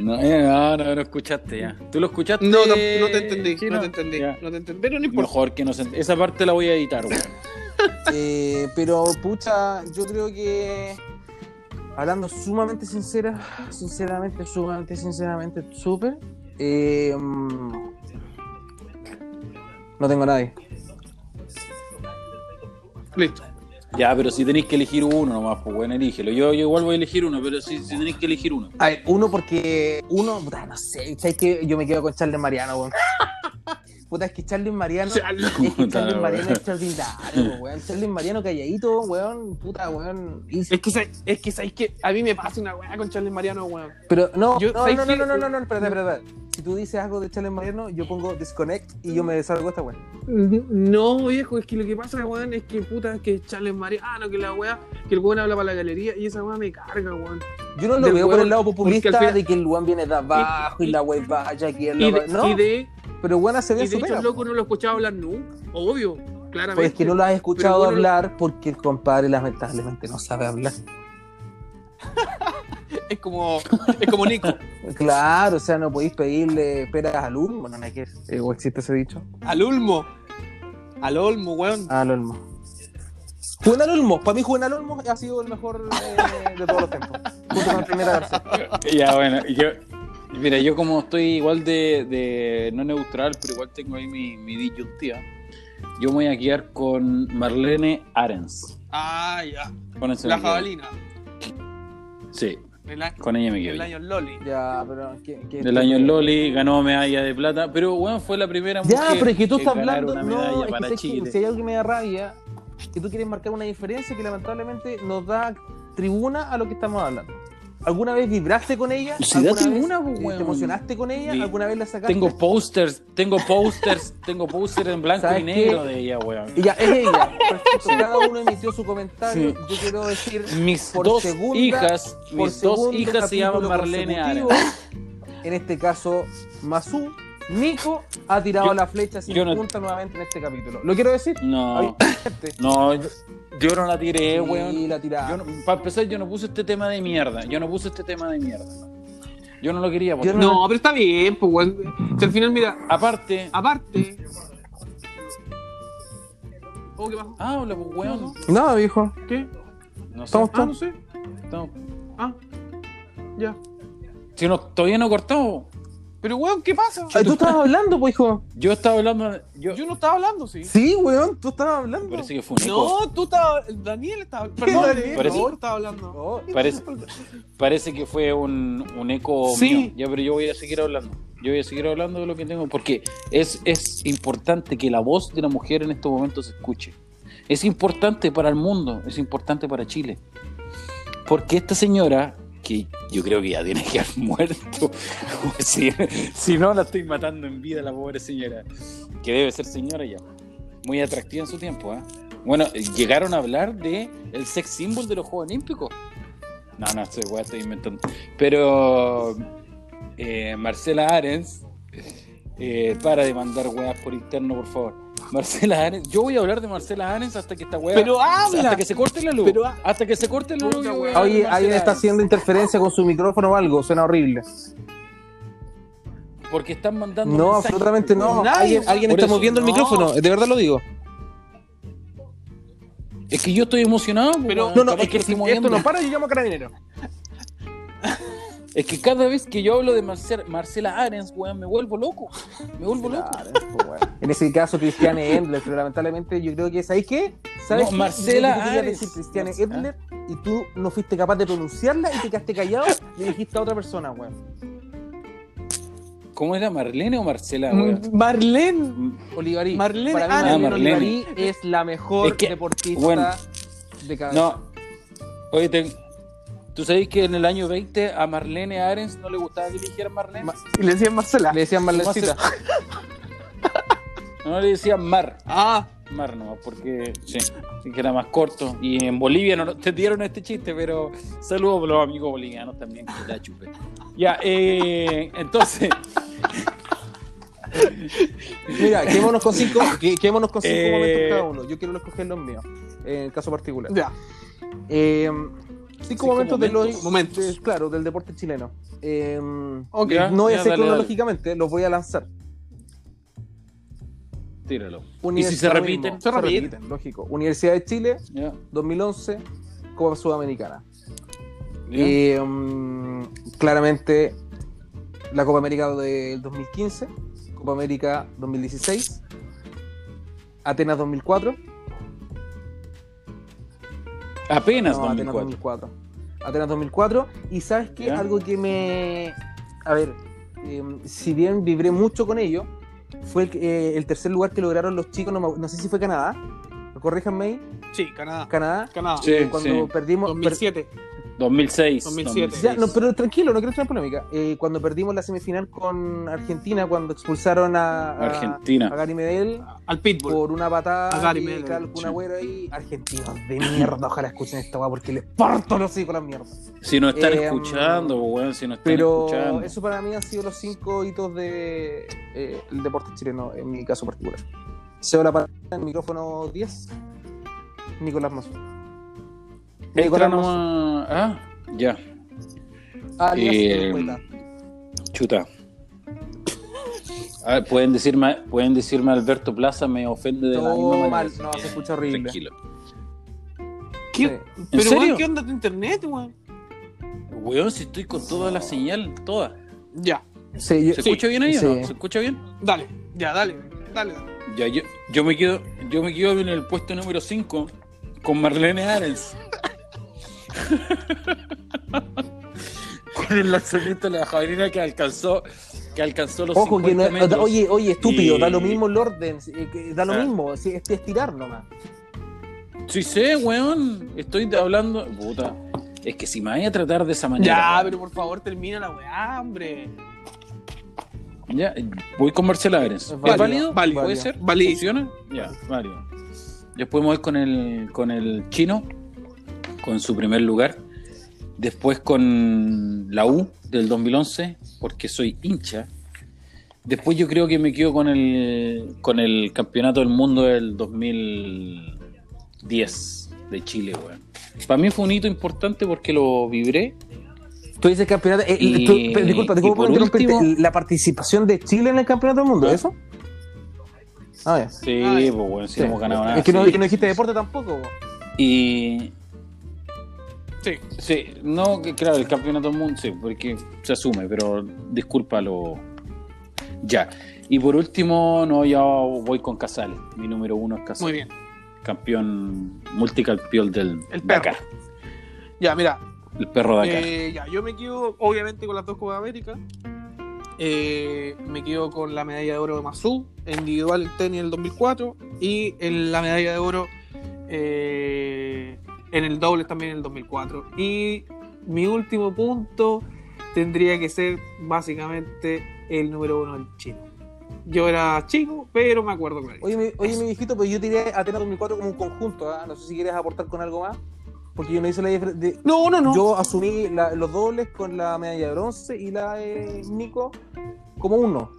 No, eh, no, no, no escuchaste ya. ¿Tú lo escuchaste? No, no, no te entendí, Chino? no te entendí, Ya. no te entendí. Pero no importa. Mejor que no se Esa parte la voy a editar, weón. [LAUGHS] Eh, pero, pucha, yo creo que hablando sumamente sincera, sinceramente, sumamente, sinceramente, súper, eh, no tengo a nadie. Listo. Ya, pero si tenéis que elegir uno nomás, pues bueno, elígelo. Yo, yo igual voy a elegir uno, pero si, si tenéis que elegir uno. A ver, uno porque, uno, puta, no sé, ¿sabes que Yo me quedo con Charles Mariano, weón. [LAUGHS] Puta, es que Charles Mariano, Charles. es que Charles. Mariano es extraordinario, weón. Charles Mariano calladito, weón, puta, weón. Es que, es que sabéis que a mí me pasa una weá con Charles Mariano, weón. Pero no, Yo- no, ¿sabes no, no, no, no, no, no, espérate, espérate. Si tú dices algo de Charles Mariano, yo pongo disconnect y yo me desargo esta weá. No, viejo, es que lo que pasa, weón, es que puta, que Charles Mariano, que la weá, que el weón habla para la galería y esa weá me carga, weón. Yo no lo veo por el lado populista final- de que el weón viene de abajo y, y- la weá vaya aquí el Y de, No, y de, pero weón se y ve de hecho el loco no lo escuchaba hablar nunca, obvio, claramente. Pues es que no lo has escuchado bueno, hablar porque el compadre lamentablemente no sabe hablar. Es como, es como Nico. [LAUGHS] Claro, o sea, no podéis pedirle peras al ulmo, no me quieres. Eh, ¿O existe ese dicho? Al Ulmo. Al Olmo, weón. Al olmo. Juvenal Olmo, para mí Juvenal Olmo ha sido el mejor eh, de todos los tiempos. Junto con el primera García. [LAUGHS] Ya, bueno, yo, mira, yo como estoy igual de, de no neutral, pero igual tengo ahí mi, mi disyuntiva, yo me voy a quedar con Marlene Arens. Ah, ya. Con La jabalina. Sí, Con ella me quedo. el año Loli. Ya, pero. ¿qué, qué- Del año Loli, ganó medalla de plata, pero bueno, fue la primera Ya, mujer pero es que tú estás hablando. No, es que, Chile. si hay algo que me da rabia, que tú quieres marcar una diferencia que lamentablemente nos da tribuna a lo que estamos hablando. ¿Alguna vez vibraste con ella? ¿Alguna date vez, una, pues, ¿Te emocionaste con ella? ¿Alguna vez la sacaste? Tengo posters, tengo posters, [LAUGHS] tengo posters en blanco ¿Sabes y negro qué? de ella, weón. Ya, es ella. [LAUGHS] Perfecto. Cada uno emitió su comentario. Sí. Yo quiero decir, Mis por dos segunda- hijas, por mis dos hijas se llaman Marlene Ares. En este caso, Masu, Nico, ha tirado Yo- la flecha sin no- punta nuevamente en este capítulo. ¿Lo quiero decir? No, no, yo, yo no la tiré, Sí, weón. la. Yo no- para empezar, yo no puse este tema de mierda. Yo no puse este tema de mierda. Yo no lo quería poner. No, pero está bien, pues, weón. Si al final, mira, Aparte, aparte. Oh, ¿qué pasó? habla, pues, weón. No, viejo. ¿Qué? No sé. Estamos Ah, no sé. No. Ah, ya. Si no, todavía no he cortado. Pero, weón, ¿qué pasa? Ay, tú estabas hablando, pues, hijo. Yo estaba hablando. Yo, Yo no estaba hablando, sí. Sí, weón, tú estabas hablando. parece que fue un eco. No, tú estabas. Daniel estaba. [LAUGHS] Perdón, Daniel? Parece- no, estaba hablando. No. Parece, parece que fue un, un eco Sí. mío. Ya, pero yo voy a seguir hablando. Yo voy a seguir hablando de lo que tengo. Porque es, es importante que la voz de una mujer en estos momentos se escuche. Es importante para el mundo. Es importante para Chile. Porque esta señora, que yo creo que ya tiene que haber [LAUGHS] muerto. [LAUGHS] si, no, la estoy matando en vida, la pobre señora. Que debe ser señora ya. Muy atractiva en su tiempo, ¿ah? Bueno, llegaron a hablar de el sex symbol de los Juegos Olímpicos. No, no, estoy, weá, estoy inventando. Pero eh, Marcela Arens, eh, para de mandar weas por interno, por favor. Marcela Arens, yo voy a hablar de Marcela Arens hasta que esta wea. Pero habla. Hasta que se corte la luz. Pero ha- hasta que se corte la luz. De Oye, alguien está haciendo interferencia con su micrófono o algo. Suena horrible. Porque están mandando. No, mensajes, absolutamente no. Nadie, alguien está eso, moviendo el no. micrófono. De verdad lo digo. Es que yo estoy emocionado. Pero- weón, No, no, es que si esto no para, yo llamo a carabinero. Es que cada vez que yo hablo de Marcela, Marcela Arens, weón, me vuelvo loco. [LAUGHS] Me vuelvo loco. En ese caso, Cristiane Endler, pero lamentablemente yo creo que ¿sabes qué? ¿Sabes No, qué? Marcela Yo Ares. decir Cristiane Mar- Endler y tú no fuiste capaz de pronunciarla y te quedaste callado y dijiste a otra persona, weón. ¿Cómo era Marlene o Marcela, weón? Marlene. Olivarí. Marlene Para mí. Marlene Ah, Marlene. Olivarí es la mejor Es que, deportista bueno, de cabeza. No. Oye, te- ¿tú sabes que en el año 20 a Marlene Arens no le gustaba dirigir a Marlene? Ma- Y le decían Marcela. Le decían Marlencita. No le decían Mar. Ah, Mar nomás, porque sí, que era más corto. Y en Bolivia no te dieron este chiste, pero saludos a los amigos bolivianos también, que te la chupe. Ya, eh, entonces, [LAUGHS] Mira, quedémonos con cinco, que- quedémonos con cinco Eh, momentos cada uno. Yo quiero escoger los míos, en el caso particular. ya. Eh, cinco, Cinco momentos, de momentos. los Momentos. de- claro, del deporte chileno. Eh, Ok. Ya. no voy a hacer dale, cronológicamente, los voy a lanzar. tíralo. ¿Y si se Universidad repiten? mismo, Se repiten. lógico. Universidad de Chile, Ya, 2011, Copa Sudamericana. ya. Eh, mm, claramente la Copa América del 2015, Copa América 2016, Atenas 2004. Apenas No, Atenas 2004. 2004. Atenas 2004. Y sabes qué? Ya. Algo que me. A ver, eh, si bien vibré mucho con ello, fue el, eh, el tercer lugar que lograron los chicos, no, me- no sé si fue Canadá. Corríjanme ahí. Sí, Canadá. Canadá. Canadá. Sí, Cuando sí. perdimos. per- 2007. 2006. 2007. Ya, no, pero tranquilo, no quiero entrar en polémica. Eh, cuando perdimos la semifinal con Argentina, cuando expulsaron a, a, Argentina. a Gary Medel Al Pitbull. por una patada A Gary y Medel, un agüero ahí, argentinos de mierda, ojalá escuchen esta weá porque les parto los hijos las mierdas. Si nos están Eh, escuchando, pues, weón, si nos están Pero escuchando. eso para mí han sido los cinco hitos del de, el deporte chileno, en mi caso particular. Cedo la palabra en el micrófono 10, Nicolás Mazo. Extra nomás. Ah, ya. alias Eh, El Poeta. Chuta. A ver, pueden decirme, pueden decirme Alberto Plaza me ofende de la No, misma manera. no, que se escucha horrible. Tranquilo. ¿Qué? Sí. Pero, serio? weón, ¿qué onda tu internet, weón? Weón, si estoy con toda la señal, toda. Ya, Sí, yo- ¿Se escucha bien ahí o no? ¿Se escucha bien? dale, ya, dale, dale. dale. Ya, yo, yo me quedo, yo me quedo en el puesto número 5 con Marlene Arens. Con el lanzamiento de la jabalina que alcanzó, que alcanzó los Ojo, que 50 no, metros. oye, oye, estúpido, Y- da lo mismo el orden, eh, da lo Ah. mismo, es estirar nomás. Sí sé, weón. Estoy hablando. Puta. Es que si me vaya a tratar de esa manera. Ya, weón, pero por favor termina la weá, hombre. ya, voy con Marcela Berens. ¿Es válido, válido? válido. ¿Puede ser? Validísimo. ¿Funciona? Ya, válido. Después me voy con el, con el chino, con su primer lugar. Después con la U del 2011, porque soy hincha. Después yo creo que me quedo con el, con el campeonato del mundo del 2010 de Chile, weón. Para mí fue un hito importante porque lo vibré. Tú dices campeonato. eh, Y- tú- pero disculpa, por interrumpirte. último- La participación de Chile en el campeonato del mundo. ¿eso? Ah, ya. Sí, Ah, ya. pues bueno, si Sí. hemos ganado nada. Es que no, sí. que no dijiste deporte tampoco. po. Y Sí. Sí, no, claro, el campeonato del mundo, sí, porque se asume, pero discúlpalo. Ya. Y por último, no, ya voy con Casales. Mi número uno es Casales. Muy bien. Campeón, multicampeón del El perro. Dakar. Ya, mira, El perro Dakar. Eh, ya, yo me quedo obviamente con las dos Copas América. Eh, me quedo con la medalla de oro de Mazú, individual en tenis en el 2004, y en la medalla de oro eh, en el doble también en el 2004. Y mi último punto tendría que ser básicamente el número uno del chino. Yo era chico, pero me acuerdo clarito. Oye, mi, oye, mi viejito, pero yo tiré Atenas 2004 como un conjunto. ¿ah? No sé si quieres aportar con algo más. Porque yo no hice la diferencia. No, no, no. Yo asumí la- los dobles con la medalla de bronce y la de Nico como uno.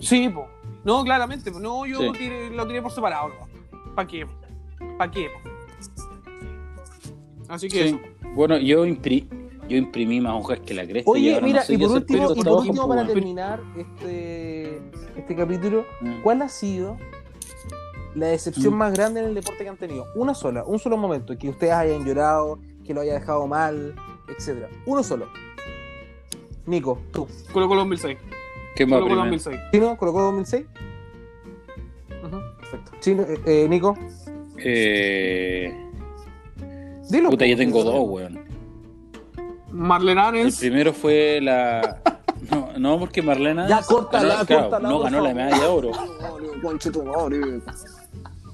Sí, po. No, claramente. po. No, yo Sí. tiré- lo tiré por separado. ¿Para qué? ¿Para qué? po? Así que Sí. eso. Bueno, yo, impri- yo imprimí más hojas que la cresta. y Oye, ahora mira, no sé y por último, y por último para terminar este, este capítulo, Mm. ¿cuál ha sido la decepción Mm. más grande en el deporte que han tenido? Una sola, un solo momento, que ustedes hayan llorado, que lo haya dejado mal, etcétera. Uno solo. Nico, tú. Colo Colo 2006. ¿Qué más Colo Colo primero? 2006. ¿Chino colocó 2006? Ujú. Perfecto. Chino, eh, eh, Nico, Eh, dilo. puta, yo tengo Nico. dos, weón. Marlene El Arens. primero fue la. [LAUGHS] No, no porque Marlena. Ya, córtala, claro, córtala, No ganó la medalla de oro.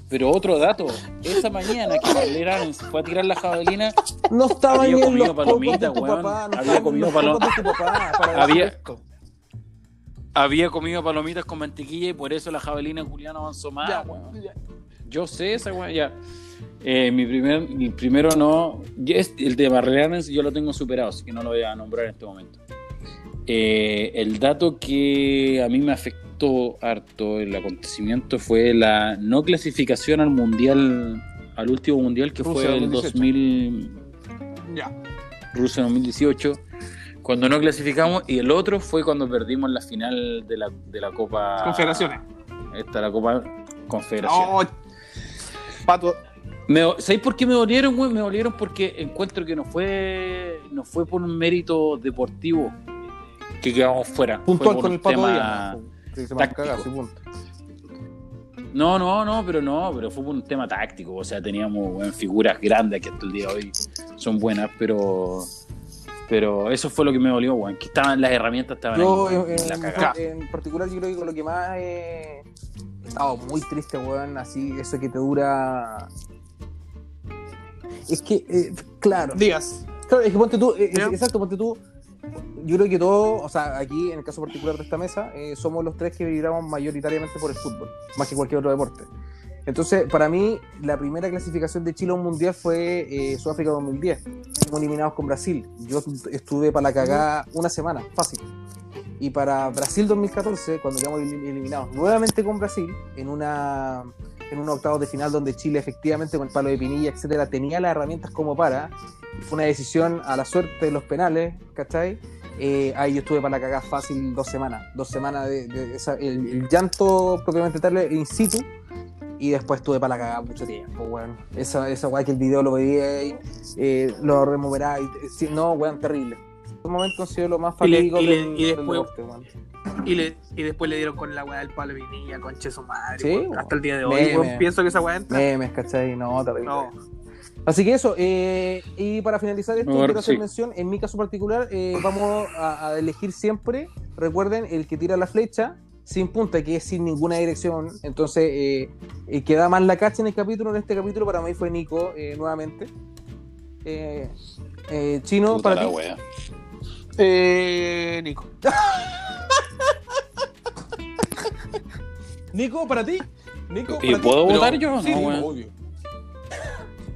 Pero otro dato, esa mañana que Marlena Arens fue a tirar la jabalina, No estaba Había comido los cocos palomita, de tu weón. papá. No Había comido los palom- cocos de tu papá para Había- comido palomitas con mantequilla y por eso la jabalina Juliana avanzó más, Ya, weón. ya. Yo sé esa weón, ya. Eh, mi primer, el primero no. El de Marlena Arens yo lo tengo superado, así que no lo voy a nombrar en este momento. Eh, el dato que a mí me afectó harto el acontecimiento fue la no clasificación al mundial, al último mundial que Rusia fue el 2018. 2000, Ya. Rusia 2018, cuando no clasificamos, y el otro fue cuando perdimos la final de la, de la Copa. Confederaciones. Esta, la Copa Confederación. No, Pato. Me, ¿Sabéis por qué me dolieron, güey? Me dolieron porque encuentro que no fue, no fue por un mérito deportivo que quedamos fuera. Fue Puntual con el pato tema- Díaz, ¿no? Sí, se sí, punto. No, no, no, pero no, pero fue por un tema táctico. O sea, teníamos weón, figuras grandes que hasta el día de hoy son buenas, pero pero eso fue lo que me dolió, güey. Que estaban las herramientas, estaban Yo, ahí, en, weón, la en- cagada. en particular, yo creo que con lo que más he estado muy triste, weón, así, eso que te dura. Es que, eh, claro, Díaz. claro, es que ponte tú, eh, exacto, ponte tú. Yo creo que todos, o sea, aquí en el caso particular de esta mesa, eh, somos los tres que vibramos mayoritariamente por el fútbol, más que cualquier otro deporte. Entonces, para mí, la primera clasificación de Chile a un mundial fue eh, Sudáfrica 2010. Fuimos eliminados con Brasil. Yo estuve para la cagada una semana, fácil. Y para Brasil 2014, cuando quedamos elim- eliminados nuevamente con Brasil, en una en un octavos de final donde Chile efectivamente con el palo de Pinilla, etcétera, tenía las herramientas como para, fue una decisión a la suerte de los penales, ¿cachai? Eh, ahí yo estuve para la cagada fácil dos semanas, dos semanas de, de esa- el, el llanto propiamente tal in situ, y después estuve para la cagada mucho tiempo, weón. Esa, esa weá que el video lo veía y eh, lo removerá y sí, no, weón, terrible. Esos momentos han sido lo más Y le- fatídico y le- del, y del después- deporte, weón. Y, le, y después le dieron con la weá del palo de vinilla, con Cheso Madre. Sí. Hasta el día de hoy, pienso que esa weá entra. Memes, ¿cachai? No, terrible. No. Así que eso, eh, y para finalizar esto, Mejor, quiero hacer sí. mención, en mi caso particular, eh, vamos a, a elegir siempre, recuerden, el que tira la flecha sin punta, que es sin ninguna dirección. Entonces, eh, el que da más la cacha en el capítulo, en este capítulo, para mí fue Nico, eh, nuevamente. Eh, Eh, chino, Puta para ti. Eh, Nico. [LAUGHS] Nico, para ti. Nico, ¿Y para ti. puedo Pero- votar yo? Sí, no, weón. obvio.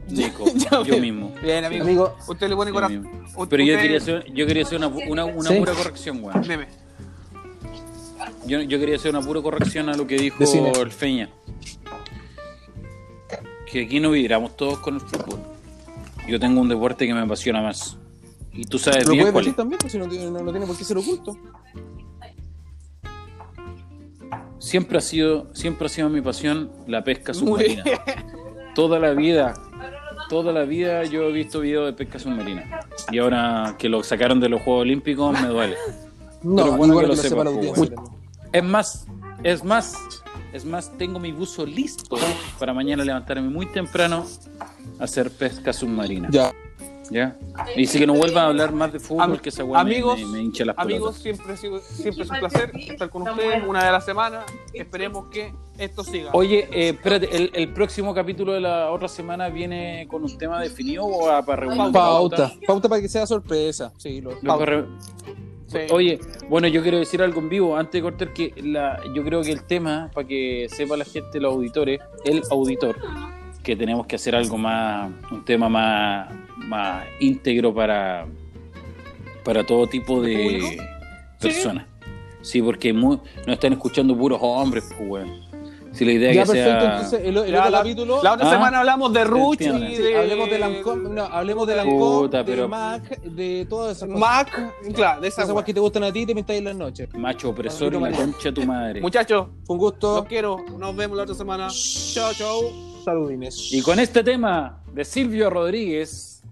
Nico, [LAUGHS] yo mismo. Bien, amigo. Amigo, Usted le pone corazón. Pero yo quería hacer, yo quería hacer una, una, una Sí. pura corrección, weón. Deme. Yo, yo quería hacer una pura corrección a lo que dijo Decime. el Feña. Que aquí no vibramos todos con el fútbol. Yo tengo un deporte que me apasiona más. Y tú sabes lo bien puedes cuál decir es. también, pues si no, no, no tiene por qué ser oculto. Siempre ha sido, siempre ha sido mi pasión la pesca submarina. Toda la vida, toda la vida yo he visto videos de pesca submarina. Y ahora que lo sacaron de los Juegos Olímpicos me duele. [LAUGHS] No, Pero bueno que lo sepa sepa, la pues, audiencia. Es más, es más, es más, tengo mi buzo listo para mañana levantarme muy temprano a hacer pesca submarina. Ya. ¿Ya? Y si que no vuelvan a hablar más de fútbol, Am- que me- amigos, me, me hincha las Amigos, siempre, siempre es un placer estar con ustedes una de la semana. Esperemos que esto siga. Oye, eh, espérate, el, el próximo capítulo de la otra semana viene con un tema definido o a- para reunir Pauta. Pauta para que sea sorpresa. Sí, lo, Lo pauta. que re- Sí. Oye, bueno, yo quiero decir algo en vivo antes de cortar que la, yo creo que el tema, para que sepa la gente, los auditores, el auditor, que tenemos que hacer algo más, un tema más, más íntegro para, para todo tipo de personas. Sí, porque mu- nos están escuchando puros hombres, pues, weón. Si la idea Ya, es que perfecto. sea... Entonces, el, el Ya, otro la- capítulo. La otra Ah, semana hablamos de Ruch y de. hablemos de Lancôme, no, hablemos de Puta, de pero- Mac, de todas esas cosas. Mac, claro, de esa Esas cosas que te gustan a ti y te pintáis en las noches. Macho opresor y la concha de tu madre. Muchachos, Un gusto. los quiero. Nos vemos la otra semana. Chao, chao. Saludines. Y con este tema de Silvio Rodríguez,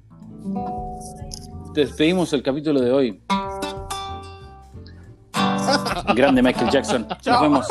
despedimos el capítulo de hoy. [LAUGHS] Grande Michael Jackson. Nos vemos.